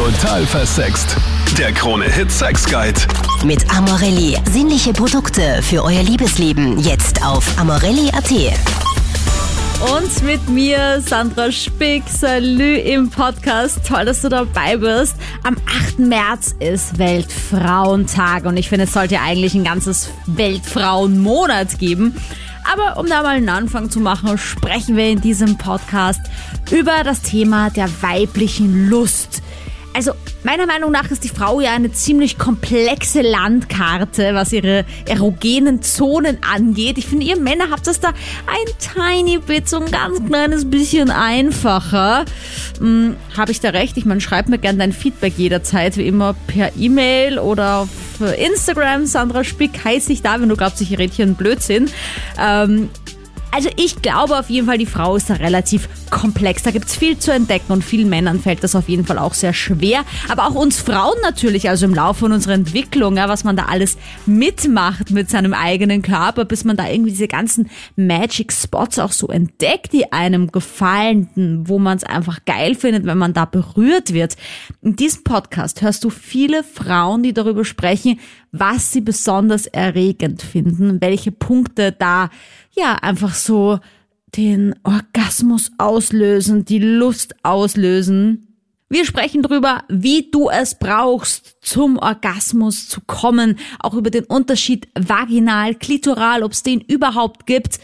Total versext. Der Krone-Hit Sex Guide. Mit Amorelli. Sinnliche Produkte für euer Liebesleben. Jetzt auf amorelli.at. Und mit mir Sandra Spick. Salü im Podcast. Toll, dass du dabei bist. Am 8. März ist Weltfrauentag und ich finde, es sollte eigentlich ein ganzes Weltfrauenmonat geben. Aber um da mal einen Anfang zu machen, sprechen wir in diesem Podcast über das Thema der weiblichen Lust. Also meiner Meinung nach ist die Frau ja eine ziemlich komplexe Landkarte, was ihre erogenen Zonen angeht. Ich finde, ihr Männer habt das da ein tiny bit, so ein ganz kleines bisschen einfacher. Hm, Habe ich da recht? Ich meine, schreib mir gerne dein Feedback jederzeit, wie immer per E-Mail oder auf Instagram. Sandra Spick heiße ich da, wenn du glaubst, ich rede hier einen Blödsinn. Ähm, also ich glaube auf jeden Fall, die Frau ist da relativ komplex. Da gibt's viel zu entdecken und vielen Männern fällt das auf jeden Fall auch sehr schwer. Aber auch uns Frauen natürlich, also im Laufe unserer Entwicklung, ja, was man da alles mitmacht mit seinem eigenen Körper, bis man da irgendwie diese ganzen Magic Spots auch so entdeckt, die einem gefallen, wo man es einfach geil findet, wenn man da berührt wird. In diesem Podcast hörst du viele Frauen, die darüber sprechen, was sie besonders erregend finden, welche Punkte da ja einfach so den Orgasmus auslösen, die Lust auslösen. Wir sprechen darüber, wie du es brauchst, zum Orgasmus zu kommen, auch über den Unterschied vaginal, klitoral, ob es den überhaupt gibt.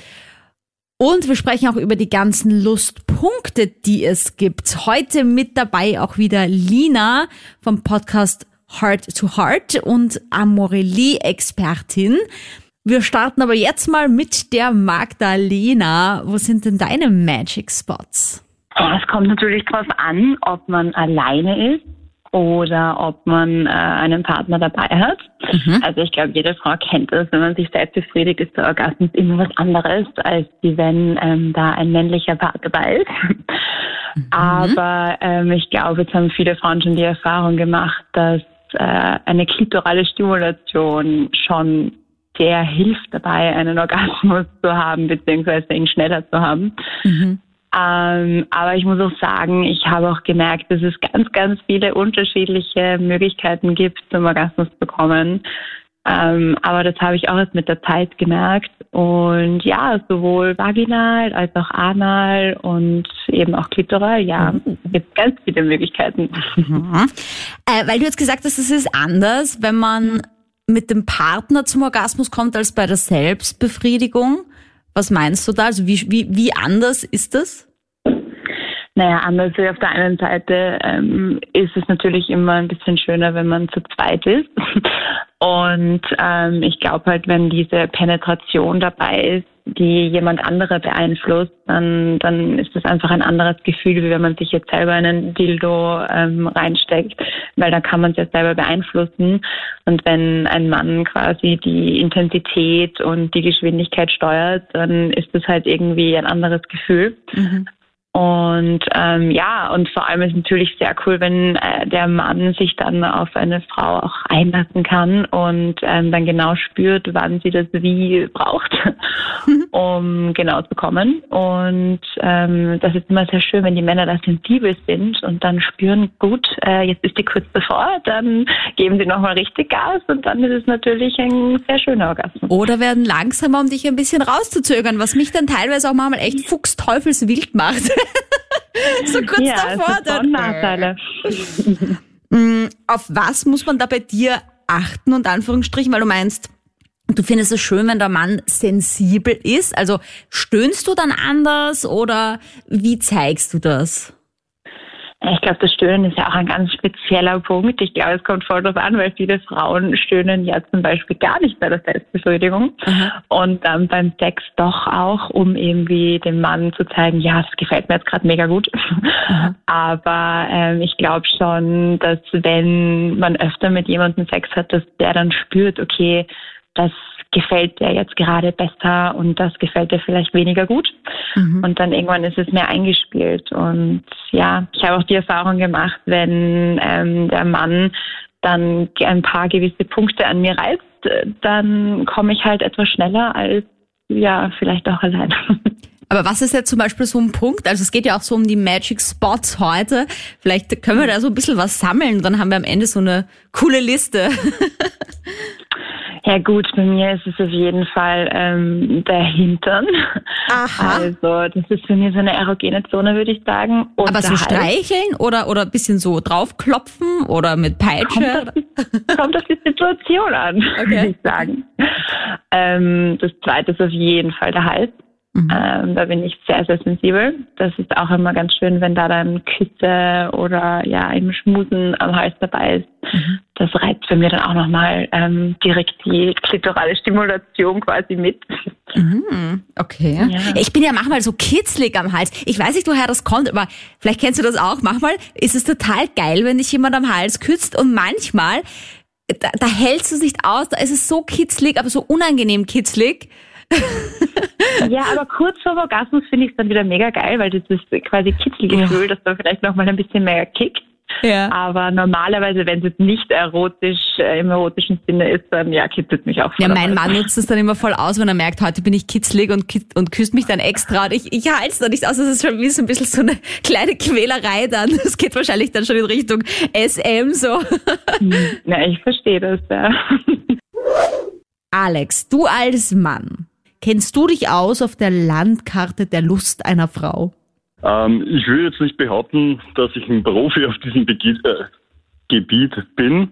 Und wir sprechen auch über die ganzen Lustpunkte, die es gibt. Heute mit dabei auch wieder Lina vom Podcast Heart to Heart und Amorelie-Expertin. Wir starten aber jetzt mal mit der Magdalena. Wo sind denn deine Magic Spots? Es kommt natürlich darauf an, ob man alleine ist oder ob man äh, einen Partner dabei hat. Mhm. Also ich glaube, jede Frau kennt es, wenn man sich selbst befriedigt, ist der Orgasmus immer was anderes, als die, wenn ähm, da ein männlicher Part dabei ist. Mhm. Aber ähm, ich glaube, jetzt haben viele Frauen schon die Erfahrung gemacht, dass äh, eine klitorale Stimulation schon der hilft dabei, einen Orgasmus zu haben, beziehungsweise ihn schneller zu haben. Mhm. Ähm, aber ich muss auch sagen, ich habe auch gemerkt, dass es ganz, ganz viele unterschiedliche Möglichkeiten gibt, zum Orgasmus zu kommen. Ähm, aber das habe ich auch erst mit der Zeit gemerkt. Und ja, sowohl vaginal als auch anal und eben auch klitoral, ja, mhm. es gibt ganz viele Möglichkeiten. Mhm. Äh, weil du jetzt gesagt hast, es ist anders, wenn man mit dem Partner zum Orgasmus kommt als bei der Selbstbefriedigung. Was meinst du da? Also wie, wie, wie anders ist das? Naja, anders. Auf der einen Seite ähm, ist es natürlich immer ein bisschen schöner, wenn man zu zweit ist. Und ähm, ich glaube halt, wenn diese Penetration dabei ist, die jemand andere beeinflusst, dann, dann ist das einfach ein anderes Gefühl, wie wenn man sich jetzt selber einen Dildo ähm, reinsteckt, weil da kann man es ja selber beeinflussen. Und wenn ein Mann quasi die Intensität und die Geschwindigkeit steuert, dann ist das halt irgendwie ein anderes Gefühl. Mhm. Und ähm, ja, und vor allem ist es natürlich sehr cool, wenn äh, der Mann sich dann auf eine Frau auch einlassen kann und ähm, dann genau spürt, wann sie das wie braucht, um genau zu kommen. Und ähm, das ist immer sehr schön, wenn die Männer da sensibel sind und dann spüren, gut, äh, jetzt ist die kurz bevor, dann geben sie nochmal richtig Gas und dann ist es natürlich ein sehr schöner Orgasmus. Oder werden langsamer, um dich ein bisschen rauszuzögern, was mich dann teilweise auch manchmal echt fuchsteufelswild macht. so kurz ja, davor. Dann. Nachteile. Mm, auf was muss man da bei dir achten und Anführungsstrichen, weil du meinst, du findest es schön, wenn der Mann sensibel ist. Also stöhnst du dann anders oder wie zeigst du das? Ich glaube, das Stöhnen ist ja auch ein ganz spezieller Punkt. Ich glaube, es kommt voll drauf an, weil viele Frauen stöhnen ja zum Beispiel gar nicht bei der Selbstbefriedigung mhm. und dann beim Sex doch auch, um irgendwie dem Mann zu zeigen, ja, das gefällt mir jetzt gerade mega gut. Mhm. Aber ähm, ich glaube schon, dass wenn man öfter mit jemandem Sex hat, dass der dann spürt, okay, das gefällt dir jetzt gerade besser und das gefällt dir vielleicht weniger gut. Mhm. Und dann irgendwann ist es mehr eingespielt. Und ja, ich habe auch die Erfahrung gemacht, wenn ähm, der Mann dann ein paar gewisse Punkte an mir reizt, dann komme ich halt etwas schneller als ja, vielleicht auch allein. Aber was ist jetzt zum Beispiel so ein Punkt? Also es geht ja auch so um die Magic Spots heute. Vielleicht können wir da so ein bisschen was sammeln. Dann haben wir am Ende so eine coole Liste. Ja gut, bei mir ist es auf jeden Fall ähm, der Hintern. Aha. Also das ist für mich so eine erogene Zone, würde ich sagen. Und Aber so Hals streicheln oder, oder ein bisschen so draufklopfen oder mit Peitsche? kommt auf, die, kommt auf die Situation an, Okay. würde ich sagen. Ähm, das zweite ist auf jeden Fall der Hals. Mhm. Ähm, da bin ich sehr, sehr sensibel. Das ist auch immer ganz schön, wenn da dann Küsse oder ja eben Schmusen am Hals dabei ist. Mhm. Das reizt bei mir dann auch nochmal ähm, direkt die klitorale Stimulation quasi mit. Mhm, okay. Ja. Ich bin ja manchmal so kitzlig am Hals. Ich weiß nicht, woher das kommt, aber vielleicht kennst du das auch. Manchmal ist es total geil, wenn dich jemand am Hals küsst und manchmal, da, da hältst du es nicht aus, da ist es so kitzlig, aber so unangenehm kitzlig. Ja, aber kurz vor Orgasmus finde ich es dann wieder mega geil, weil das ist quasi Kitzelgefühl, das da vielleicht nochmal ein bisschen mehr kickt. Ja. Aber normalerweise, wenn es jetzt nicht erotisch, äh, im erotischen Sinne ist, dann ja, kitzelt mich auch Ja, mein Mann nutzt es dann immer voll aus, wenn er merkt, heute bin ich kitzlig und, und küsst mich dann extra. Und ich, ich halte es da nicht aus. Das ist schon wie so ein bisschen so eine kleine Quälerei dann. Das geht wahrscheinlich dann schon in Richtung SM so. Ja, ich verstehe das, ja. Alex, du als Mann, kennst du dich aus auf der Landkarte der Lust einer Frau? Ähm, ich will jetzt nicht behaupten, dass ich ein Profi auf diesem Begi äh, Gebiet bin,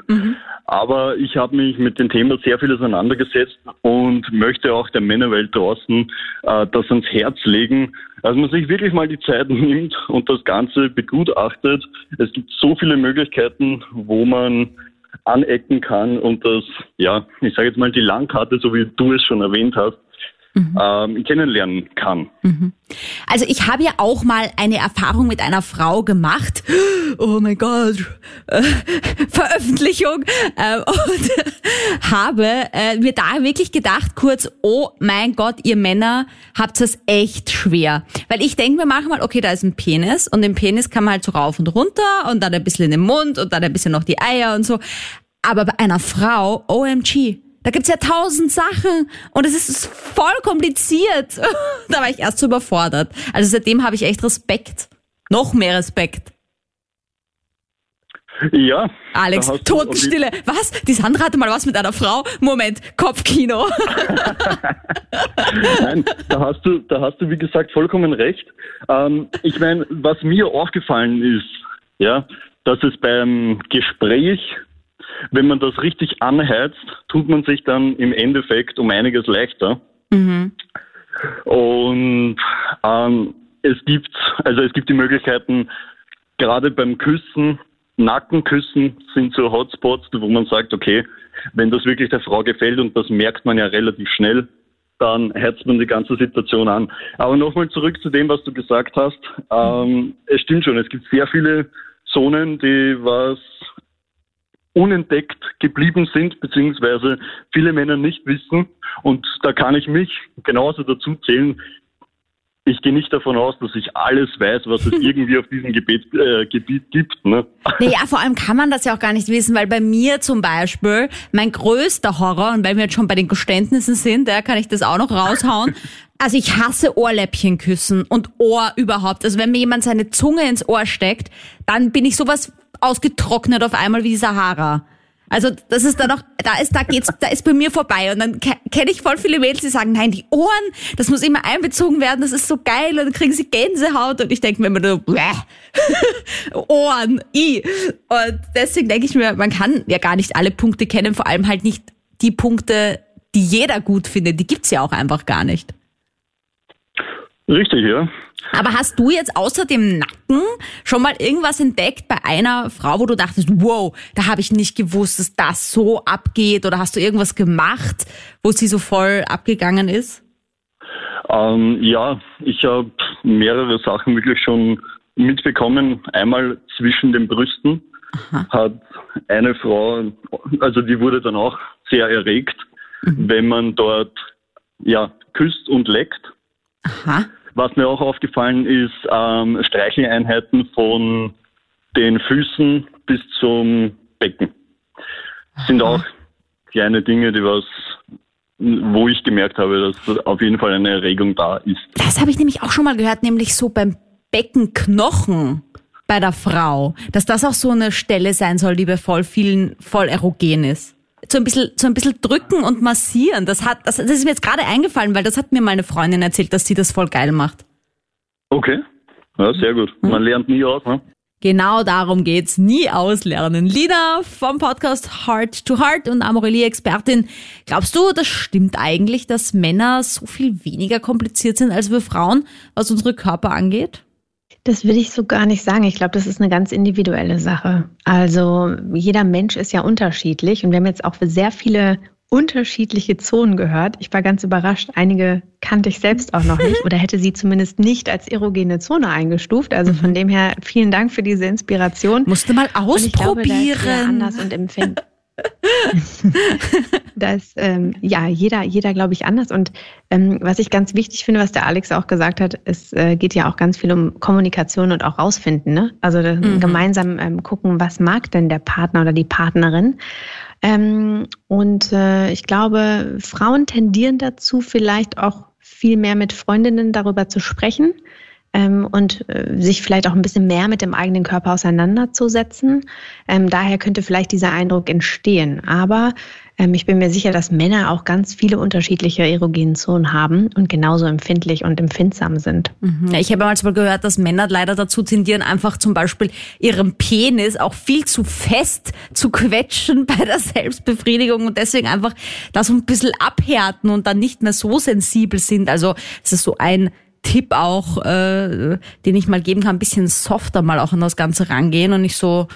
aber ich habe mich mit dem Thema sehr viel auseinandergesetzt und möchte auch der Männerwelt draußen äh, das ans Herz legen, dass man sich wirklich mal die Zeit nimmt und das Ganze begutachtet. Es gibt so viele Möglichkeiten, wo man anecken kann und das, ja, ich sage jetzt mal die Landkarte, so wie du es schon erwähnt hast, ähm, kennenlernen kann. Also ich habe ja auch mal eine Erfahrung mit einer Frau gemacht. Oh mein Gott, äh, Veröffentlichung. Äh, und habe äh, mir da wirklich gedacht, kurz, oh mein Gott, ihr Männer habt es echt schwer. Weil ich denke mir manchmal, okay, da ist ein Penis und den Penis kann man halt so rauf und runter und dann ein bisschen in den Mund und dann ein bisschen noch die Eier und so. Aber bei einer Frau, OMG, da gibt's ja tausend Sachen und es ist voll kompliziert. da war ich erst so überfordert. Also seitdem habe ich echt Respekt. Noch mehr Respekt. Ja. Alex, Totenstille. Was? Die Sandra hatte mal was mit einer Frau? Moment, Kopfkino. Nein, da hast du, da hast du wie gesagt vollkommen recht. Ähm, ich meine, was mir aufgefallen ist, ja, dass es beim Gespräch, wenn man das richtig anheizt, tut man sich dann im Endeffekt um einiges leichter. Und ähm, es gibt, also es gibt die Möglichkeiten, gerade beim Küssen, Nackenküssen sind so Hotspots, wo man sagt, okay, wenn das wirklich der Frau gefällt und das merkt man ja relativ schnell, dann herzt man die ganze Situation an. Aber nochmal zurück zu dem, was du gesagt hast. Ähm, es stimmt schon, es gibt sehr viele Zonen, die was unentdeckt geblieben sind, beziehungsweise viele Männer nicht wissen. Und da kann ich mich genauso dazu zählen. Ich gehe nicht davon aus, dass ich alles weiß, was es irgendwie auf diesem Gebiet, äh, Gebiet gibt. Ne? Naja, vor allem kann man das ja auch gar nicht wissen, weil bei mir zum Beispiel mein größter Horror, und weil wir jetzt schon bei den Geständnissen sind, da kann ich das auch noch raushauen. Also ich hasse Ohrläppchen küssen und Ohr überhaupt. Also wenn mir jemand seine Zunge ins Ohr steckt, dann bin ich sowas ausgetrocknet auf einmal wie die Sahara. Also das ist dann noch, da ist, da geht's, da ist bei mir vorbei. Und dann ke- kenne ich voll viele Mädels, die sagen, nein, die Ohren, das muss immer einbezogen werden, das ist so geil. Und dann kriegen sie Gänsehaut. Und ich denke mir immer nur, bäh. Ohren, i. Und deswegen denke ich mir, man kann ja gar nicht alle Punkte kennen, vor allem halt nicht die Punkte, die jeder gut findet. Die gibt's ja auch einfach gar nicht. Richtig, ja. Aber hast du jetzt außer dem Nacken schon mal irgendwas entdeckt bei einer Frau, wo du dachtest, wow, da habe ich nicht gewusst, dass das so abgeht? Oder hast du irgendwas gemacht, wo sie so voll abgegangen ist? Ähm, ja, ich habe mehrere Sachen wirklich schon mitbekommen. Einmal zwischen den Brüsten hat eine Frau, also die wurde dann auch sehr erregt, wenn man dort ja küsst und leckt. Aha. Was mir auch aufgefallen ist, ähm, Streicheleinheiten von den Füßen bis zum Becken. Sind auch kleine Dinge, die was wo ich gemerkt habe, dass auf jeden Fall eine Erregung da ist. Das habe ich nämlich auch schon mal gehört, nämlich so beim Beckenknochen bei der Frau, dass das auch so eine Stelle sein soll, die bei voll vielen voll erogen ist. So ein bisschen, so ein bisschen drücken und massieren. Das hat, das, das ist mir jetzt gerade eingefallen, weil das hat mir meine Freundin erzählt, dass sie das voll geil macht. Okay, ja, sehr gut. Man lernt nie aus, ne? Genau darum geht's. Nie auslernen. Lina vom Podcast Heart to Heart und Amorelie-Expertin. Glaubst du, das stimmt eigentlich, dass Männer so viel weniger kompliziert sind als wir Frauen, was unsere Körper angeht? Das will ich so gar nicht sagen. Ich glaube, das ist eine ganz individuelle Sache. Also jeder Mensch ist ja unterschiedlich und wir haben jetzt auch für sehr viele unterschiedliche Zonen gehört. Ich war ganz überrascht. Einige kannte ich selbst auch noch nicht oder hätte sie zumindest nicht als erogene Zone eingestuft. Also von dem her vielen Dank für diese Inspiration. Musste mal ausprobieren. Und ich glaube, da ist anders und empfinden. das ähm, ja jeder jeder glaube ich anders. Und ähm, was ich ganz wichtig finde was der Alex auch gesagt hat es äh, geht ja auch ganz viel um Kommunikation und auch rausfinden ne? Also mhm. gemeinsam ähm, gucken was mag denn der Partner oder die Partnerin. Ähm, und äh, ich glaube, Frauen tendieren dazu, vielleicht auch viel mehr mit Freundinnen darüber zu sprechen ähm, und äh, sich vielleicht auch ein bisschen mehr mit dem eigenen Körper auseinanderzusetzen. Ähm, daher könnte vielleicht dieser Eindruck entstehen. Aber ähm, ich bin mir sicher, dass Männer auch ganz viele unterschiedliche erogenen Zonen haben und genauso empfindlich und empfindsam sind. Mhm. Ich habe mal gehört, dass Männer leider dazu tendieren, einfach zum Beispiel ihren Penis auch viel zu fest zu quetschen bei der Selbstbefriedigung und deswegen einfach da so ein bisschen abhärten und dann nicht mehr so sensibel sind. Also es ist so ein Tipp auch, äh, den ich mal geben kann, ein bisschen softer mal auch an das Ganze rangehen und nicht so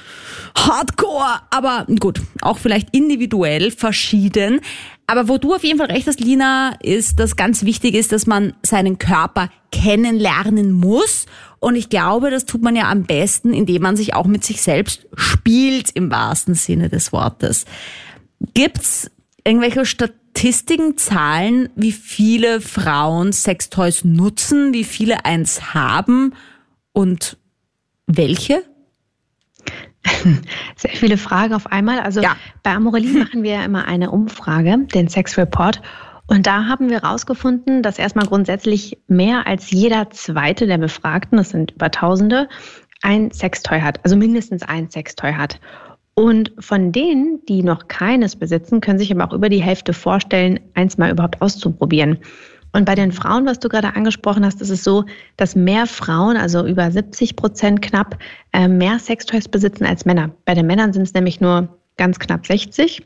hardcore. Aber gut, auch vielleicht individuell verschieden. Aber wo du auf jeden Fall recht hast, Lina, ist, dass ganz wichtig ist, dass man seinen Körper kennenlernen muss. Und ich glaube, das tut man ja am besten, indem man sich auch mit sich selbst spielt, im wahrsten Sinne des Wortes. Gibt's irgendwelche Statistiken, Zahlen, wie viele Frauen Sextoys nutzen, wie viele eins haben und welche? Sehr viele Fragen auf einmal. Also ja. bei Amorelie machen wir ja immer eine Umfrage, den Sex Report. Und da haben wir herausgefunden, dass erstmal grundsätzlich mehr als jeder zweite der Befragten, das sind über Tausende, ein Sextoy hat, also mindestens ein Sextoy hat. Und von denen, die noch keines besitzen, können sich aber auch über die Hälfte vorstellen, eins mal überhaupt auszuprobieren. Und bei den Frauen, was du gerade angesprochen hast, ist es so, dass mehr Frauen, also über 70 Prozent knapp, äh, mehr Sextoys besitzen als Männer. Bei den Männern sind es nämlich nur ganz knapp 60.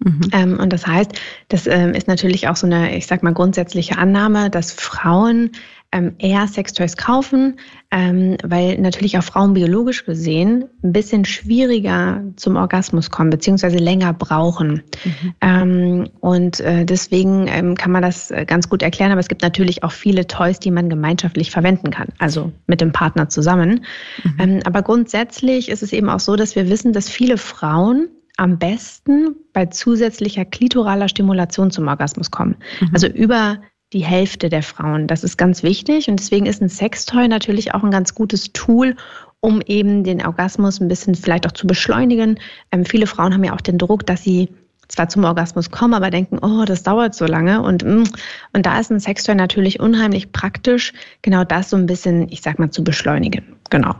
Mhm. Ähm, und das heißt, das ähm, ist natürlich auch so eine, ich sag mal, grundsätzliche Annahme, dass Frauen ähm, eher Sextoys kaufen, ähm, weil natürlich auch Frauen biologisch gesehen ein bisschen schwieriger zum Orgasmus kommen, beziehungsweise länger brauchen. Mhm. Ähm, und äh, deswegen ähm, kann man das äh, ganz gut erklären, aber es gibt natürlich auch viele Toys, die man gemeinschaftlich verwenden kann, also mit dem Partner zusammen. Mhm. Ähm, aber grundsätzlich ist es eben auch so, dass wir wissen, dass viele Frauen am besten bei zusätzlicher klitoraler Stimulation zum Orgasmus kommen. Mhm. Also über die Hälfte der Frauen. Das ist ganz wichtig und deswegen ist ein Sextoy natürlich auch ein ganz gutes Tool, um eben den Orgasmus ein bisschen vielleicht auch zu beschleunigen. Ähm, viele Frauen haben ja auch den Druck, dass sie zwar zum Orgasmus kommen, aber denken, oh, das dauert so lange und mm, und da ist ein Sextoy natürlich unheimlich praktisch, genau das so ein bisschen, ich sag mal, zu beschleunigen. Genau.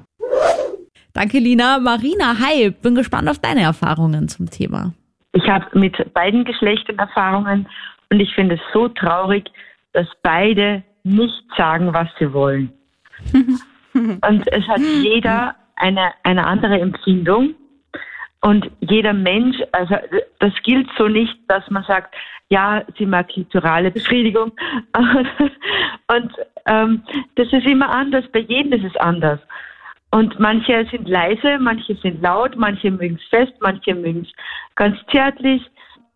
Danke, Lina. Marina, hi, bin gespannt auf deine Erfahrungen zum Thema. Ich habe mit beiden Geschlechtern Erfahrungen und ich finde es so traurig, dass beide nicht sagen, was sie wollen. und es hat jeder eine, eine andere Empfindung. Und jeder Mensch, also das gilt so nicht, dass man sagt, ja, sie mag klitorale Befriedigung. und ähm, das ist immer anders, bei jedem ist es anders. Und manche sind leise, manche sind laut, manche mögen es fest, manche mögen es ganz zärtlich.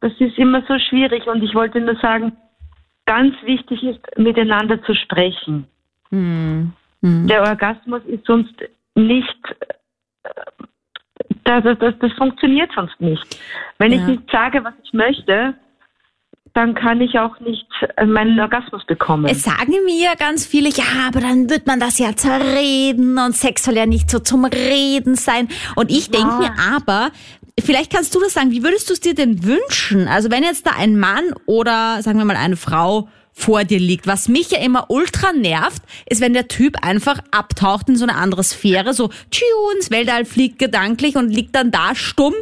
Das ist immer so schwierig. Und ich wollte nur sagen, ganz wichtig ist, miteinander zu sprechen. Mhm. Mhm. Der Orgasmus ist sonst nicht, das, das, das funktioniert sonst nicht. Wenn ja. ich nicht sage, was ich möchte, dann kann ich auch nicht äh, meinen Orgasmus bekommen. Es sagen mir ganz viele, ja, aber dann wird man das ja zerreden und Sex soll ja nicht so zum Reden sein. Und ich ja. denke mir aber, vielleicht kannst du das sagen, wie würdest du es dir denn wünschen? Also wenn jetzt da ein Mann oder sagen wir mal eine Frau vor dir liegt. Was mich ja immer ultra nervt, ist, wenn der Typ einfach abtaucht in so eine andere Sphäre, so ins Weltall fliegt gedanklich und liegt dann da stumm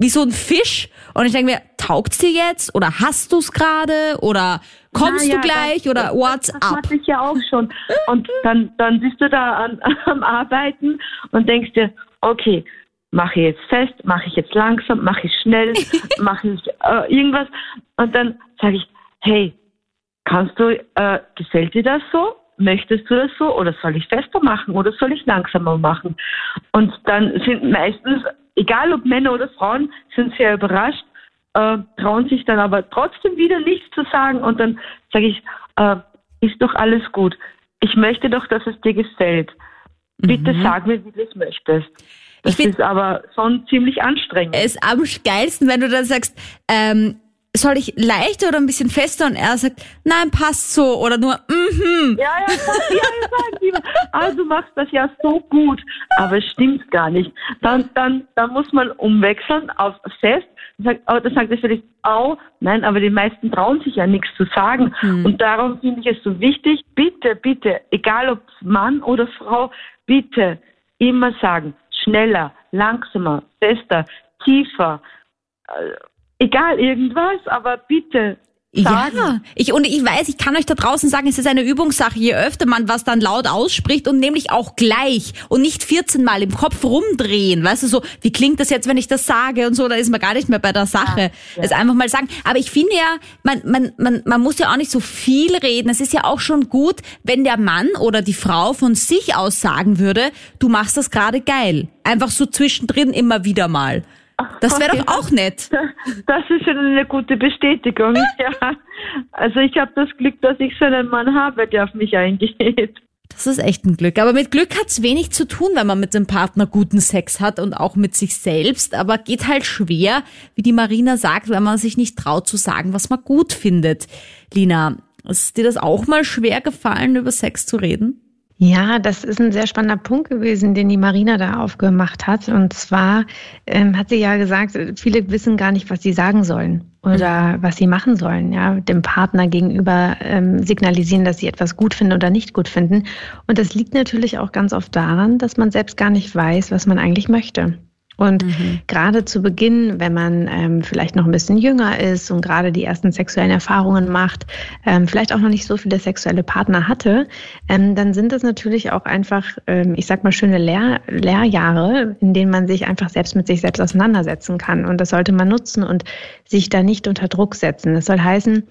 wie so ein Fisch. Und ich denke mir, taugt's dir jetzt? Oder hast du's gerade? Oder kommst ja, du gleich? Das, oder what's das, das up? Das ich ja auch schon. Und dann, dann bist du da an, am Arbeiten und denkst dir, okay, mache ich jetzt fest, mache ich jetzt langsam, mache ich schnell, mache ich äh, irgendwas. Und dann sage ich, hey, kannst du, äh, gefällt dir das so? Möchtest du das so? Oder soll ich fester machen? Oder soll ich langsamer machen? Und dann sind meistens, egal ob Männer oder Frauen, sind sehr überrascht, äh, trauen sich dann aber trotzdem wieder nichts zu sagen. Und dann sage ich, äh, ist doch alles gut. Ich möchte doch, dass es dir gefällt. Bitte mhm. sag mir, wie du es möchtest. Das ist aber schon ziemlich anstrengend. Es ist am geilsten, wenn du dann sagst, ähm, soll ich leichter oder ein bisschen fester? Und er sagt, nein, passt so. Oder nur, mhm. Ja, ja, ja, ja, lieber. Ah, du machst das ja so gut. Aber es stimmt gar nicht. Dann, dann, dann muss man umwechseln auf fest. Sagt, oh, dann sagt er vielleicht, au, nein, aber die meisten trauen sich ja nichts zu sagen. Hm. Und darum finde ich es so wichtig, bitte, bitte, egal ob Mann oder Frau, bitte immer sagen, schneller, langsamer, fester, tiefer, äh, egal irgendwas, aber bitte Sagen. Ja, ich, und ich weiß, ich kann euch da draußen sagen, es ist eine Übungssache, je öfter man was dann laut ausspricht und nämlich auch gleich und nicht 14 Mal im Kopf rumdrehen, weißt du, so, wie klingt das jetzt, wenn ich das sage und so, da ist man gar nicht mehr bei der Sache. Ja, ja. Das einfach mal sagen. Aber ich finde ja, man, man, man, man muss ja auch nicht so viel reden. Es ist ja auch schon gut, wenn der Mann oder die Frau von sich aus sagen würde, du machst das gerade geil. Einfach so zwischendrin immer wieder mal. Das wäre doch auch nett. Das ist schon eine gute Bestätigung. Ja. Also ich habe das Glück, dass ich so einen Mann habe, der auf mich eingeht. Das ist echt ein Glück. Aber mit Glück hat's wenig zu tun, wenn man mit dem Partner guten Sex hat und auch mit sich selbst. Aber geht halt schwer, wie die Marina sagt, wenn man sich nicht traut zu sagen, was man gut findet. Lina, ist dir das auch mal schwer gefallen, über Sex zu reden? Ja, das ist ein sehr spannender Punkt gewesen, den die Marina da aufgemacht hat. Und zwar ähm, hat sie ja gesagt, viele wissen gar nicht, was sie sagen sollen oder was sie machen sollen. Ja, dem Partner gegenüber ähm, signalisieren, dass sie etwas gut finden oder nicht gut finden. Und das liegt natürlich auch ganz oft daran, dass man selbst gar nicht weiß, was man eigentlich möchte. Und mhm. gerade zu Beginn, wenn man ähm, vielleicht noch ein bisschen jünger ist und gerade die ersten sexuellen Erfahrungen macht, ähm, vielleicht auch noch nicht so viele sexuelle Partner hatte, ähm, dann sind das natürlich auch einfach, ähm, ich sag mal, schöne Lehr Lehrjahre, in denen man sich einfach selbst mit sich selbst auseinandersetzen kann. Und das sollte man nutzen und sich da nicht unter Druck setzen. Das soll heißen,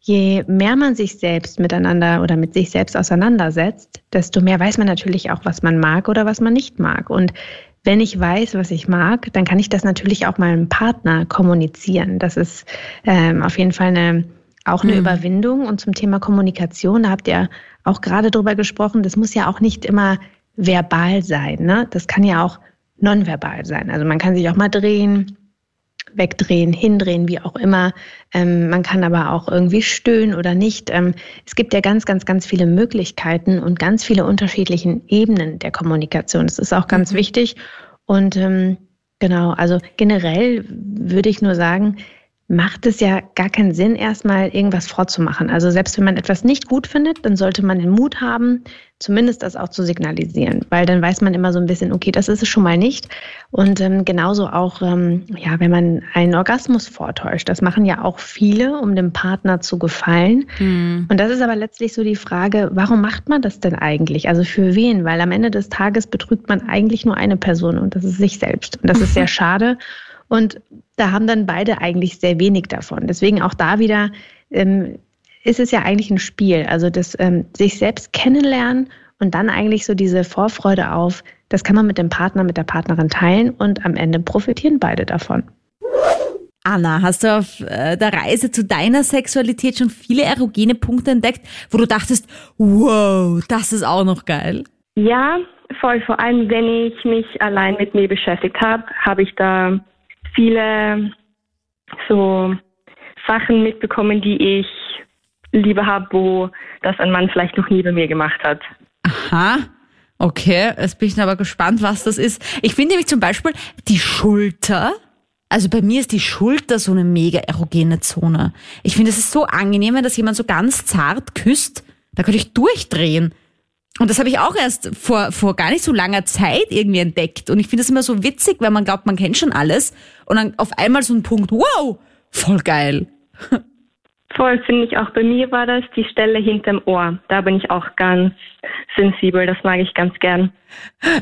je mehr man sich selbst miteinander oder mit sich selbst auseinandersetzt, desto mehr weiß man natürlich auch, was man mag oder was man nicht mag. Und wenn ich weiß, was ich mag, dann kann ich das natürlich auch meinem Partner kommunizieren. Das ist ähm, auf jeden Fall eine, auch eine mhm. Überwindung. Und zum Thema Kommunikation, da habt ihr auch gerade drüber gesprochen, das muss ja auch nicht immer verbal sein. Ne? Das kann ja auch nonverbal sein. Also man kann sich auch mal drehen, wegdrehen, hindrehen, wie auch immer. Ähm, man kann aber auch irgendwie stöhnen oder nicht. Ähm, es gibt ja ganz, ganz, ganz viele Möglichkeiten und ganz viele unterschiedliche Ebenen der Kommunikation. Das ist auch ganz mhm. wichtig. Und ähm, genau, also generell würde ich nur sagen, macht es ja gar keinen Sinn, erstmal irgendwas vorzumachen. Also selbst wenn man etwas nicht gut findet, dann sollte man den Mut haben, zumindest das auch zu signalisieren, weil dann weiß man immer so ein bisschen, okay, das ist es schon mal nicht. Und ähm, genauso auch, ähm, ja, wenn man einen Orgasmus vortäuscht, das machen ja auch viele, um dem Partner zu gefallen. Mhm. Und das ist aber letztlich so die Frage, warum macht man das denn eigentlich? Also für wen? Weil am Ende des Tages betrügt man eigentlich nur eine Person und das ist sich selbst. Und das ist sehr schade. Und da haben dann beide eigentlich sehr wenig davon. Deswegen auch da wieder ähm, ist es ja eigentlich ein Spiel. Also das ähm, sich selbst kennenlernen und dann eigentlich so diese Vorfreude auf, das kann man mit dem Partner, mit der Partnerin teilen und am Ende profitieren beide davon. Anna, hast du auf äh, der Reise zu deiner Sexualität schon viele erogene Punkte entdeckt, wo du dachtest, wow, das ist auch noch geil? Ja, voll. Vor allem, wenn ich mich allein mit mir beschäftigt habe, habe ich da viele so Sachen mitbekommen, die ich lieber habe, wo das ein Mann vielleicht noch nie bei mir gemacht hat. Aha. Okay, jetzt bin ich aber gespannt, was das ist. Ich finde nämlich zum Beispiel die Schulter. Also bei mir ist die Schulter so eine mega erogene Zone. Ich finde, es ist so angenehm, wenn das jemand so ganz zart küsst. Da könnte ich durchdrehen. Und das habe ich auch erst vor, vor gar nicht so langer Zeit irgendwie entdeckt. Und ich finde es immer so witzig, wenn man glaubt, man kennt schon alles. Und dann auf einmal so ein Punkt, wow, voll geil. Voll, finde ich auch. Bei mir war das die Stelle hinterm Ohr. Da bin ich auch ganz sensibel. Das mag ich ganz gern.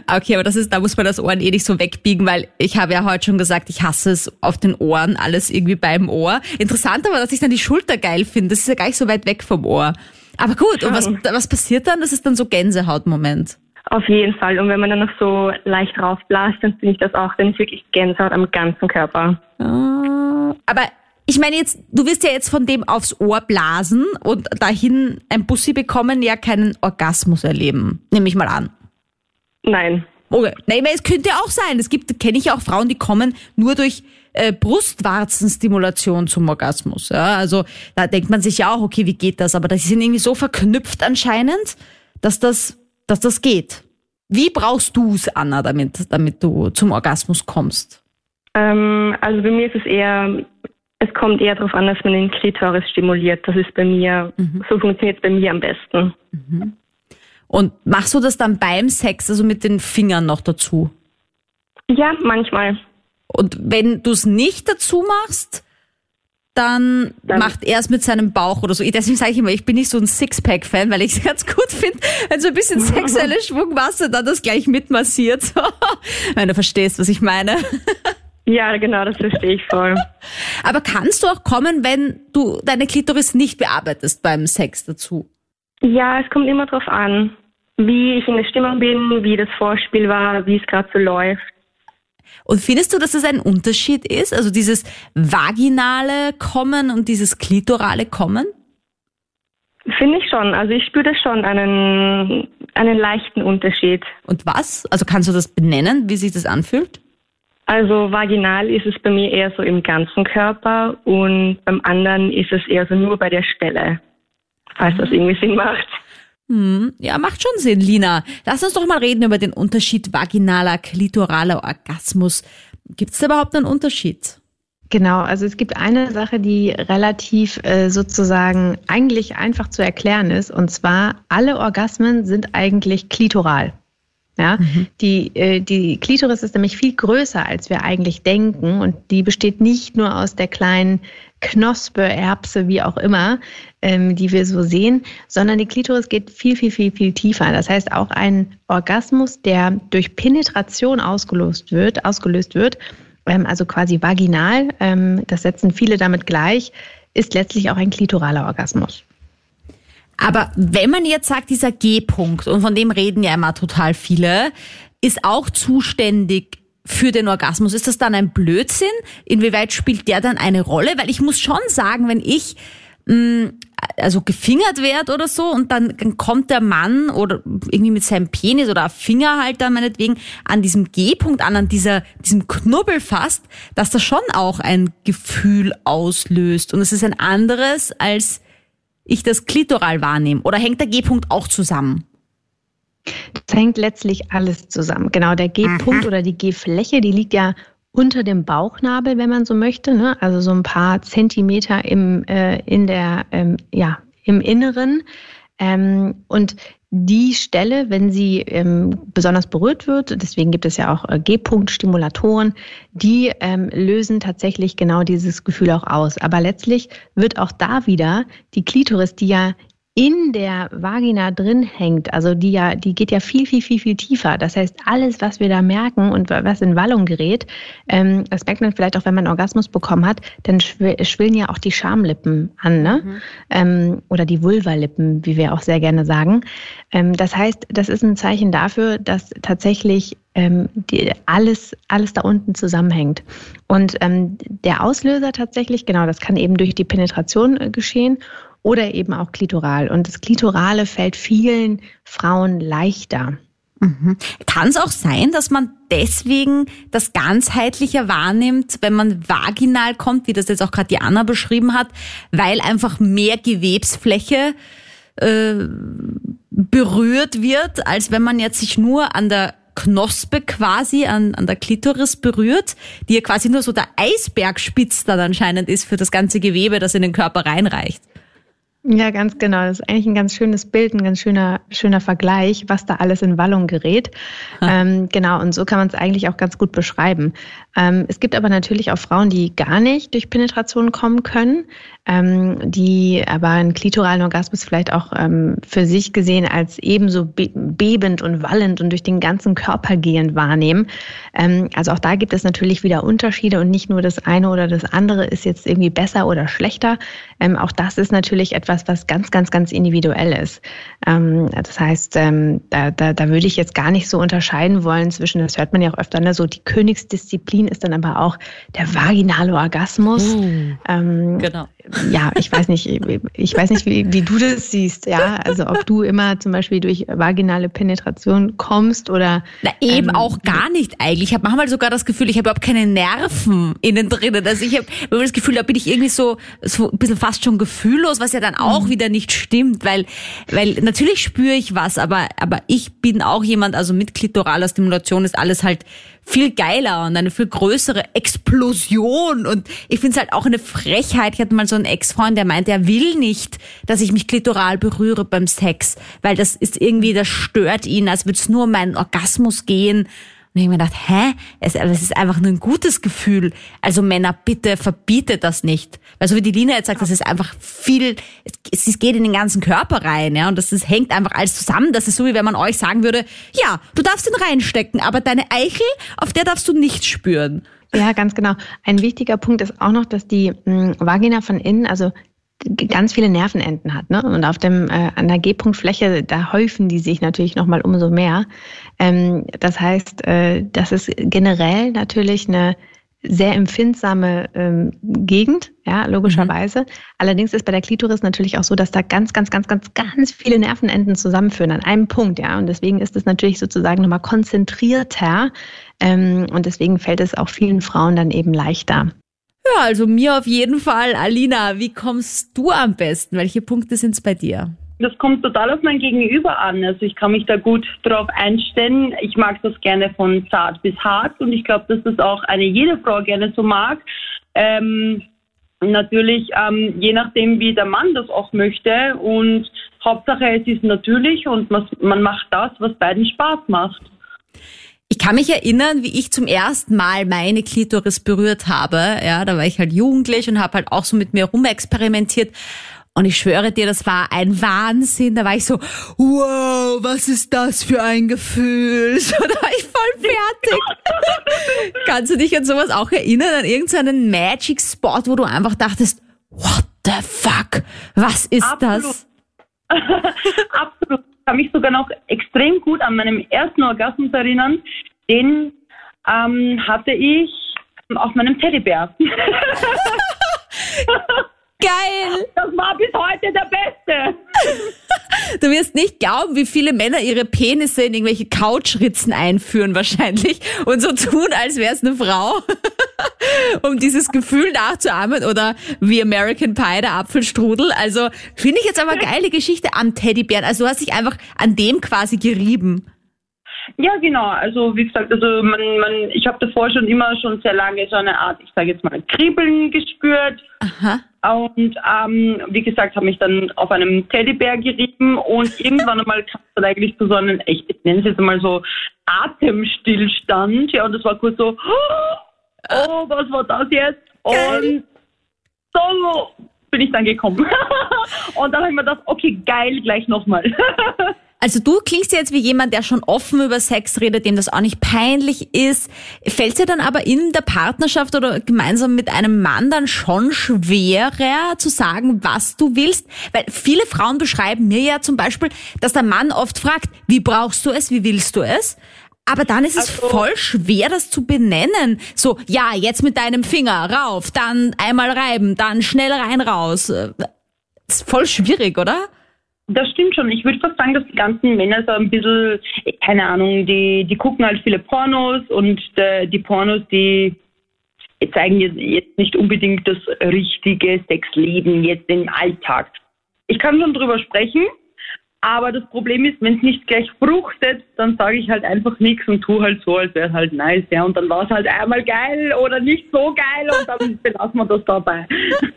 Okay, aber das ist, da muss man das Ohren eh nicht so wegbiegen, weil ich habe ja heute schon gesagt, ich hasse es auf den Ohren, alles irgendwie beim Ohr. Interessant aber, dass ich dann die Schulter geil finde. Das ist ja gar nicht so weit weg vom Ohr. Aber gut, und was, was passiert dann? Das ist dann so Gänsehautmoment. Auf jeden Fall. Und wenn man dann noch so leicht raufblasst, dann finde ich das auch, dann ist wirklich Gänsehaut am ganzen Körper. Ah, aber ich meine jetzt, du wirst ja jetzt von dem aufs Ohr blasen und dahin ein Bussi bekommen, ja keinen Orgasmus erleben, nehme ich mal an. Nein. Okay. Nein, es könnte auch sein. Es gibt, kenne ich auch Frauen, die kommen nur durch äh, Brustwarzenstimulation zum Orgasmus. Ja? Also da denkt man sich ja auch, okay, wie geht das? Aber die sind irgendwie so verknüpft anscheinend, dass das, dass das geht. Wie brauchst du es, Anna, damit, damit du zum Orgasmus kommst? Ähm, also bei mir ist es eher es kommt eher darauf an, dass man den Klitoris stimuliert. Das ist bei mir, mhm. so funktioniert es bei mir am besten. Mhm. Und machst du das dann beim Sex, also mit den Fingern noch dazu? Ja, manchmal. Und wenn du es nicht dazu machst, dann, dann macht er es mit seinem Bauch oder so. Deswegen sage ich immer, ich bin nicht so ein Sixpack-Fan, weil ich es ganz gut finde, wenn so ein bisschen sexuelle Schwungmasse dann das gleich mitmassiert. wenn du verstehst, was ich meine. Ja, genau, das verstehe ich voll. Aber kannst du auch kommen, wenn du deine Klitoris nicht bearbeitest beim Sex dazu? Ja, es kommt immer drauf an, wie ich in der Stimmung bin, wie das Vorspiel war, wie es gerade so läuft. Und findest du, dass es ein Unterschied ist? Also dieses vaginale Kommen und dieses klitorale Kommen? Finde ich schon. Also ich spüre schon einen, einen leichten Unterschied. Und was? Also kannst du das benennen, wie sich das anfühlt? Also vaginal ist es bei mir eher so im ganzen Körper und beim anderen ist es eher so nur bei der Stelle, falls das irgendwie Sinn macht. Hm, ja, macht schon Sinn, Lina. Lass uns doch mal reden über den Unterschied vaginaler, klitoraler Orgasmus. Gibt es da überhaupt einen Unterschied? Genau, also es gibt eine Sache, die relativ äh, sozusagen eigentlich einfach zu erklären ist, und zwar alle Orgasmen sind eigentlich klitoral. Ja, mhm. die, äh, die Klitoris ist nämlich viel größer, als wir eigentlich denken. Und die besteht nicht nur aus der kleinen Knospe, Erbse, wie auch immer, ähm, die wir so sehen, sondern die Klitoris geht viel, viel, viel, viel tiefer. Das heißt, auch ein Orgasmus, der durch Penetration ausgelöst wird, ausgelöst wird, ähm, also quasi vaginal, ähm, das setzen viele damit gleich, ist letztlich auch ein klitoraler Orgasmus. Aber wenn man jetzt sagt, dieser G-Punkt, und von dem reden ja immer total viele, ist auch zuständig für den Orgasmus. Ist das dann ein Blödsinn? Inwieweit spielt der dann eine Rolle? Weil ich muss schon sagen, wenn ich mh, mm, also gefingert werde oder so und dann, dann kommt der Mann oder irgendwie mit seinem Penis oder Fingerhalter meinetwegen an diesem G-Punkt an, an dieser, diesem Knubbel fast, dass das schon auch ein Gefühl auslöst. Und es ist ein anderes als ich das Klitoral wahrnehme? Oder hängt der G-Punkt auch zusammen? Das hängt letztlich alles zusammen. Genau, der G-Punkt oder die G-Fläche, die liegt ja unter dem Bauchnabel, wenn man so möchte, ne? also so ein paar Zentimeter im, äh, in der, ähm, ja, im Inneren. Ähm, und die Stelle, wenn sie ähm, besonders berührt wird, deswegen gibt es ja auch äh, G-Punkt-Stimulatoren, die ähm, lösen tatsächlich genau dieses Gefühl auch aus. Aber letztlich wird auch da wieder die Klitoris, die ja in der Vagina drin hängt, also die ja, die geht ja viel, viel, viel, viel tiefer. Das heißt, alles, was wir da merken und was in Wallung gerät, ähm, das merkt man vielleicht auch, wenn man Orgasmus bekommen hat, dann schwillen ja auch die Schamlippen an, ne? Mhm. Ähm, oder die Vulvalippen, wie wir auch sehr gerne sagen. Ähm, das heißt, das ist ein Zeichen dafür, dass tatsächlich ähm, die, alles, alles da unten zusammenhängt. Und ähm, der Auslöser tatsächlich, genau, das kann eben durch die Penetration äh, geschehen oder eben auch klitoral. Und das Klitorale fällt vielen Frauen leichter. Mhm. Kann es auch sein, dass man deswegen das ganzheitlicher wahrnimmt, wenn man vaginal kommt, wie das jetzt auch gerade die Anna beschrieben hat, weil einfach mehr Gewebsfläche äh, berührt wird, als wenn man jetzt sich nur an der Knospe quasi an, an der Klitoris berührt, die ja quasi nur so der Eisbergspitz dann anscheinend ist für das ganze Gewebe, das in den Körper reinreicht. Ja, ganz genau. Das ist eigentlich ein ganz schönes Bild, ein ganz schöner, schöner Vergleich, was da alles in Wallung gerät. Ähm, genau, und so kann man es eigentlich auch ganz gut beschreiben. Ähm, es gibt aber natürlich auch Frauen, die gar nicht durch Penetration kommen können, ähm, die aber einen klitoralen Orgasmus vielleicht auch ähm, für sich gesehen als ebenso be bebend und wallend und durch den ganzen Körper gehend wahrnehmen. Ähm, also auch da gibt es natürlich wieder Unterschiede und nicht nur das eine oder das andere ist jetzt irgendwie besser oder schlechter. Ähm, auch das ist natürlich etwas, was ganz, ganz, ganz individuell ist. Ähm, das heißt, ähm, da, da, da würde ich jetzt gar nicht so unterscheiden wollen zwischen, das hört man ja auch öfter, ne, so die Königsdisziplin ist dann aber auch der vaginale Orgasmus. Uh, genau ja, ich weiß nicht, ich weiß nicht, wie, wie, du das siehst, ja. Also ob du immer zum Beispiel durch vaginale Penetration kommst oder. Na, eben ähm, auch gar nicht eigentlich. Ich habe manchmal sogar das Gefühl, ich habe überhaupt keine Nerven innen drinnen. Also ich habe das Gefühl, da bin ich irgendwie so, so ein bisschen fast schon gefühllos, was ja dann auch mhm. wieder nicht stimmt, weil, weil natürlich spüre ich was, aber, aber ich bin auch jemand, also mit klitoraler Stimulation ist alles halt viel geiler und eine viel größere Explosion. Und ich finde es halt auch eine Frechheit. Ich hatte mal so einen Ex-Freund, der meinte, er will nicht, dass ich mich klitoral berühre beim Sex, weil das ist irgendwie, das stört ihn, als würde es nur um meinen Orgasmus gehen. Und ich habe mir gedacht, hä? Es, es ist einfach nur ein gutes Gefühl. Also Männer, bitte verbietet das nicht. Weil so wie die Lina jetzt sagt, das ist einfach viel, es, es geht in den ganzen Körper rein, ja. Und das ist, hängt einfach alles zusammen. Das ist so, wie wenn man euch sagen würde, ja, du darfst ihn reinstecken, aber deine Eichel, auf der darfst du nichts spüren. Ja, ganz genau. Ein wichtiger Punkt ist auch noch, dass die mh, Vagina von innen, also ganz viele Nervenenden hat. Ne? Und auf dem äh, an der G-Punktfläche, da häufen die sich natürlich nochmal umso mehr. Ähm, das heißt, äh, das ist generell natürlich eine sehr empfindsame ähm, Gegend, ja, logischerweise. Mhm. Allerdings ist bei der Klitoris natürlich auch so, dass da ganz, ganz, ganz, ganz, ganz viele Nervenenden zusammenführen an einem Punkt, ja. Und deswegen ist es natürlich sozusagen nochmal konzentrierter. Ähm, und deswegen fällt es auch vielen Frauen dann eben leichter. Ja, also mir auf jeden Fall. Alina, wie kommst du am besten? Welche Punkte sind es bei dir? Das kommt total auf mein Gegenüber an. Also ich kann mich da gut drauf einstellen. Ich mag das gerne von zart bis hart und ich glaube, dass das auch eine jede Frau gerne so mag. Ähm, natürlich ähm, je nachdem, wie der Mann das auch möchte und Hauptsache es ist natürlich und man macht das, was beiden Spaß macht. Ich kann mich erinnern, wie ich zum ersten Mal meine Klitoris berührt habe. Ja, da war ich halt jugendlich und habe halt auch so mit mir rumexperimentiert. Und ich schwöre dir, das war ein Wahnsinn. Da war ich so, wow, was ist das für ein Gefühl? So, da war ich voll fertig. Kannst du dich an sowas auch erinnern, an irgendeinen Magic Spot, wo du einfach dachtest, what the fuck? Was ist Absolut. das? Absolut kann mich sogar noch extrem gut an meinem ersten Orgasmus erinnern. Den ähm, hatte ich auf meinem Teddybär. Geil! Das war bis heute der Beste. Du wirst nicht glauben, wie viele Männer ihre Penisse in irgendwelche Couchritzen einführen wahrscheinlich und so tun, als wäre es eine Frau, um dieses Gefühl nachzuahmen oder wie American Pie, der Apfelstrudel. Also finde ich jetzt aber geile Geschichte am Teddybären. Also du hast dich einfach an dem quasi gerieben. Ja, genau. Also wie gesagt, also man, man, ich habe davor schon immer schon sehr lange so eine Art, ich sage jetzt mal, Kribbeln gespürt. Aha. Und ähm, wie gesagt, habe mich dann auf einem Teddybär gerieben und irgendwann einmal kam es dann eigentlich zu so einem, ich nenne es jetzt mal so Atemstillstand. Ja, und das war kurz so, oh, was war das jetzt? Und so bin ich dann gekommen. und dann habe ich mir gedacht, okay, geil, gleich nochmal. Also du klingst jetzt wie jemand, der schon offen über Sex redet, dem das auch nicht peinlich ist. Fällt dir dann aber in der Partnerschaft oder gemeinsam mit einem Mann dann schon schwerer zu sagen, was du willst? Weil viele Frauen beschreiben mir ja zum Beispiel, dass der Mann oft fragt, wie brauchst du es, wie willst du es? Aber dann ist es also, voll schwer, das zu benennen. So, ja, jetzt mit deinem Finger rauf, dann einmal reiben, dann schnell rein raus. Das ist voll schwierig, oder? Das stimmt schon. Ich würde fast sagen, dass die ganzen Männer so ein bisschen, keine Ahnung, die, die gucken halt viele Pornos und de, die Pornos, die zeigen jetzt nicht unbedingt das richtige Sexleben jetzt im Alltag. Ich kann schon drüber sprechen, Aber das Problem ist, wenn es nicht gleich fruchtet, dann sage ich halt einfach nichts und tue halt so, als wäre es halt nice, ja. Und dann war es halt einmal geil oder nicht so geil und dann belassen wir das dabei.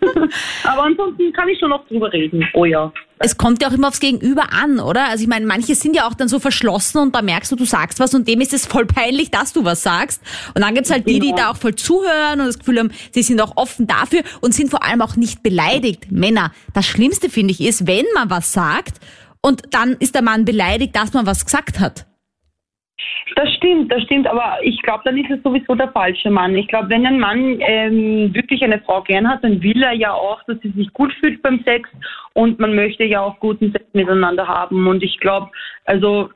Aber ansonsten kann ich schon noch drüber reden. Oh ja. Es kommt ja auch immer aufs Gegenüber an, oder? Also ich meine, manche sind ja auch dann so verschlossen und da merkst du, du sagst was und dem ist es voll peinlich, dass du was sagst. Und dann gibt's halt die, die da auch voll zuhören und das Gefühl haben, sie sind auch offen dafür und sind vor allem auch nicht beleidigt. Männer, das Schlimmste finde ich ist, wenn man was sagt und dann ist der Mann beleidigt, dass man was gesagt hat. Das stimmt, das stimmt, aber ich glaube, dann ist es sowieso der falsche Mann. Ich glaube, wenn ein Mann ähm, wirklich eine Frau gern hat, dann will er ja auch, dass sie sich gut fühlt beim Sex und man möchte ja auch guten Sex miteinander haben. Und ich glaube, also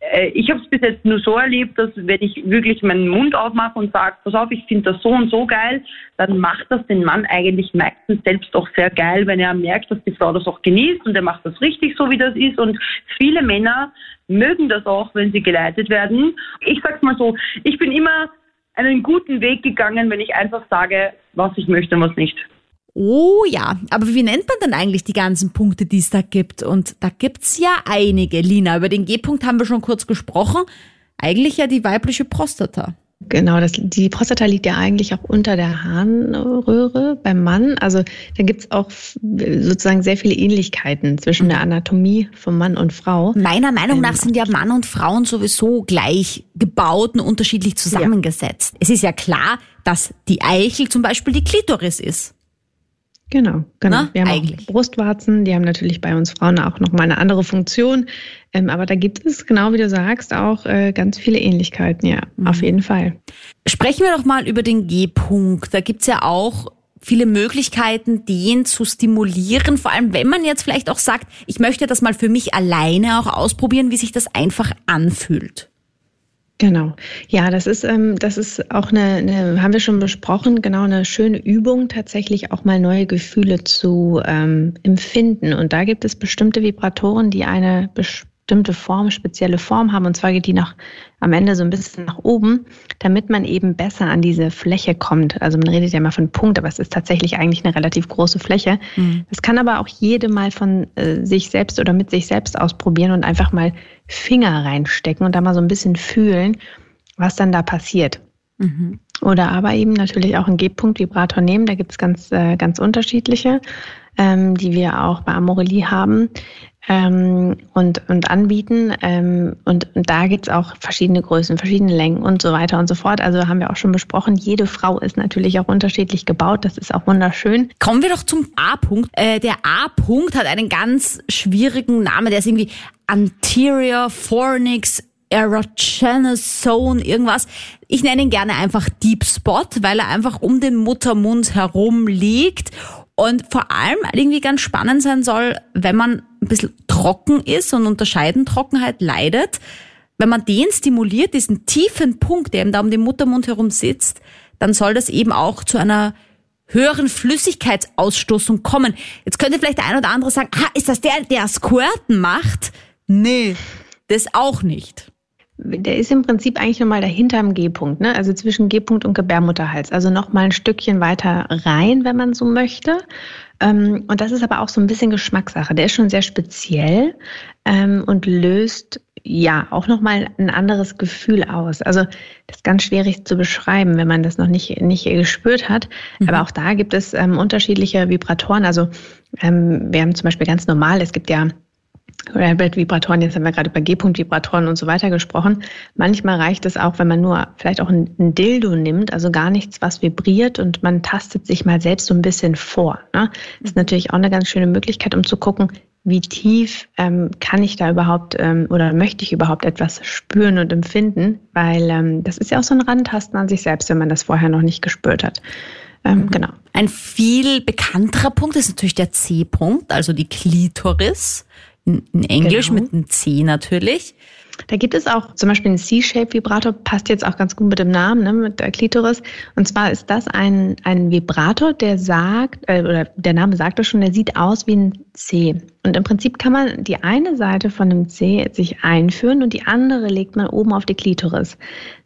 äh, ich habe es bis jetzt nur so erlebt, dass wenn ich wirklich meinen Mund aufmache und sage, pass auf, ich finde das so und so geil, dann macht das den Mann eigentlich meistens selbst auch sehr geil, wenn er merkt, dass die Frau das auch genießt und er macht das richtig so, wie das ist. Und viele Männer mögen das auch, wenn sie geleitet werden. Ich sag's mal so, ich bin immer einen guten Weg gegangen, wenn ich einfach sage, was ich möchte und was nicht. Oh ja, aber wie nennt man denn eigentlich die ganzen Punkte, die es da gibt? Und da gibt's ja einige. Lina, über den G-Punkt haben wir schon kurz gesprochen. Eigentlich ja die weibliche Prostata. Genau, das, die Prostata liegt ja eigentlich auch unter der Harnröhre beim Mann. Also da gibt's auch sozusagen sehr viele Ähnlichkeiten zwischen der Anatomie von Mann und Frau. Meiner Meinung nach ähm, sind ja Mann und Frauen sowieso gleich gebaut und unterschiedlich zusammengesetzt. Ja. Es ist ja klar, dass die Eichel zum Beispiel die Klitoris ist. Genau, genau. Na, wir haben eigentlich. auch Brustwarzen, die haben natürlich bei uns Frauen auch nochmal eine andere Funktion. Ähm, aber da gibt es, genau wie du sagst, auch äh, ganz viele Ähnlichkeiten, ja, mhm. auf jeden Fall. Sprechen wir doch mal über den G-Punkt. Da gibt's ja auch viele Möglichkeiten, den zu stimulieren. Vor allem, wenn man jetzt vielleicht auch sagt, ich möchte das mal für mich alleine auch ausprobieren, wie sich das einfach anfühlt. Genau. Ja, das ist, ähm, das ist auch eine, eine, haben wir schon besprochen, genau eine schöne Übung, tatsächlich auch mal neue Gefühle zu ähm, empfinden. Und da gibt es bestimmte Vibratoren, die eine bestimmte bestimmte Form, spezielle Form haben. Und zwar geht die nach, am Ende so ein bisschen nach oben, damit man eben besser an diese Fläche kommt. Also man redet ja immer von Punkt, aber es ist tatsächlich eigentlich eine relativ große Fläche. Mhm. Das kann aber auch jede mal von äh, sich selbst oder mit sich selbst ausprobieren und einfach mal Finger reinstecken und da mal so ein bisschen fühlen, was dann da passiert. Mhm. Oder aber eben natürlich auch einen G-Punkt-Vibrator nehmen. Da gibt es ganz, äh, ganz unterschiedliche, ähm, die wir auch bei Amorelie haben ähm, und, und anbieten. Ähm, und, und da gibt's auch verschiedene Größen, verschiedene Längen und so weiter und so fort. Also haben wir auch schon besprochen, jede Frau ist natürlich auch unterschiedlich gebaut. Das ist auch wunderschön. Kommen wir doch zum A-Punkt. Äh, der A-Punkt hat einen ganz schwierigen Namen. Der ist irgendwie Anterior Fornix Erogenous Zone, irgendwas. Ich nenne ihn gerne einfach Deep Spot, weil er einfach um den Muttermund herum liegt und vor allem irgendwie ganz spannend sein soll, wenn man ein bisschen trocken ist und unter Scheidentrockenheit leidet, wenn man den stimuliert, diesen tiefen Punkt, der eben da um den Muttermund herum sitzt, dann soll das eben auch zu einer höheren Flüssigkeitsausstoßung kommen. Jetzt könnte vielleicht der ein oder andere sagen, ah, ist das der, der Squirten macht? Nee, das auch nicht der ist im Prinzip eigentlich nochmal dahinter am G-Punkt, ne? also zwischen G-Punkt und Gebärmutterhals. Also nochmal ein Stückchen weiter rein, wenn man so möchte. Ähm, und das ist aber auch so ein bisschen Geschmackssache. Der ist schon sehr speziell ähm, und löst ja auch nochmal ein anderes Gefühl aus. Also das ist ganz schwierig zu beschreiben, wenn man das noch nicht, nicht gespürt hat. Mhm. Aber auch da gibt es ähm, unterschiedliche Vibratoren. Also wir haben zum Beispiel ganz normal, es gibt ja Rabbit-Vibratoren, jetzt haben wir gerade über G-Punkt-Vibratoren und so weiter gesprochen. Manchmal reicht es auch, wenn man nur vielleicht auch ein, ein, Dildo nimmt, also gar nichts, was vibriert und man tastet sich mal selbst so ein bisschen vor. Ne? Das ist natürlich auch eine ganz schöne Möglichkeit, um zu gucken, wie tief ähm, kann ich da überhaupt ähm, oder möchte ich überhaupt etwas spüren und empfinden, weil ähm, das ist ja auch so ein Rantasten an sich selbst, wenn man das vorher noch nicht gespürt hat. Ähm, mhm. Genau. Ein viel bekannterer Punkt ist natürlich der C-Punkt, also die Klitoris in Englisch genau. mit einem C natürlich. Da gibt es auch zum Beispiel einen C-Shape-Vibrator, passt jetzt auch ganz gut mit dem Namen, ne, mit der Klitoris. Und zwar ist das ein, ein Vibrator, der sagt, äh, oder der Name sagt es schon, der sieht aus wie ein C. Und im Prinzip kann man die eine Seite von dem C sich einführen und die andere legt man oben auf die Klitoris.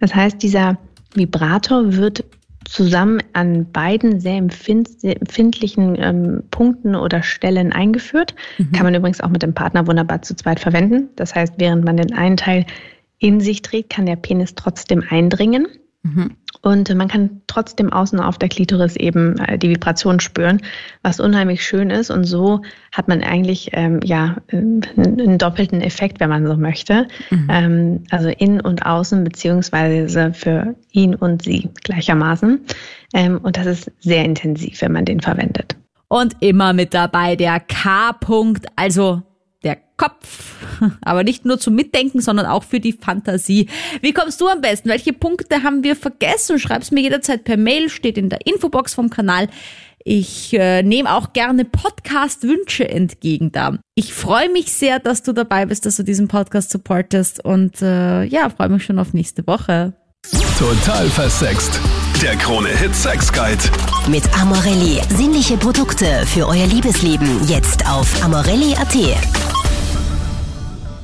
Das heißt, dieser Vibrator wird zusammen an beiden sehr empfindlichen ähm, Punkten oder Stellen eingeführt. Mhm. Kann man übrigens auch mit dem Partner wunderbar zu zweit verwenden. Das heißt, während man den einen Teil in sich trägt, kann der Penis trotzdem eindringen. Mhm. Und man kann trotzdem außen auf der Klitoris eben äh, die Vibration spüren, was unheimlich schön ist. Und so hat man eigentlich ähm, ja einen doppelten Effekt, wenn man so möchte. Mhm. Ähm, also innen und außen, beziehungsweise für ihn und sie gleichermaßen. Ähm, und das ist sehr intensiv, wenn man den verwendet. Und immer mit dabei der K-Punkt, also der Kopf. Aber nicht nur zum Mitdenken, sondern auch für die Fantasie. Wie kommst du am besten? Welche Punkte haben wir vergessen? Schreib's mir jederzeit per Mail, steht in der Infobox vom Kanal. Ich äh, nehme auch gerne Podcast-Wünsche entgegen da. Ich freue mich sehr, dass du dabei bist, dass du diesen Podcast supportest und äh, ja, freue mich schon auf nächste Woche. Total versext. Der Krone-Hit Sex Guide. Mit Amorelli. Sinnliche Produkte für euer Liebesleben. Jetzt auf amorelli.at.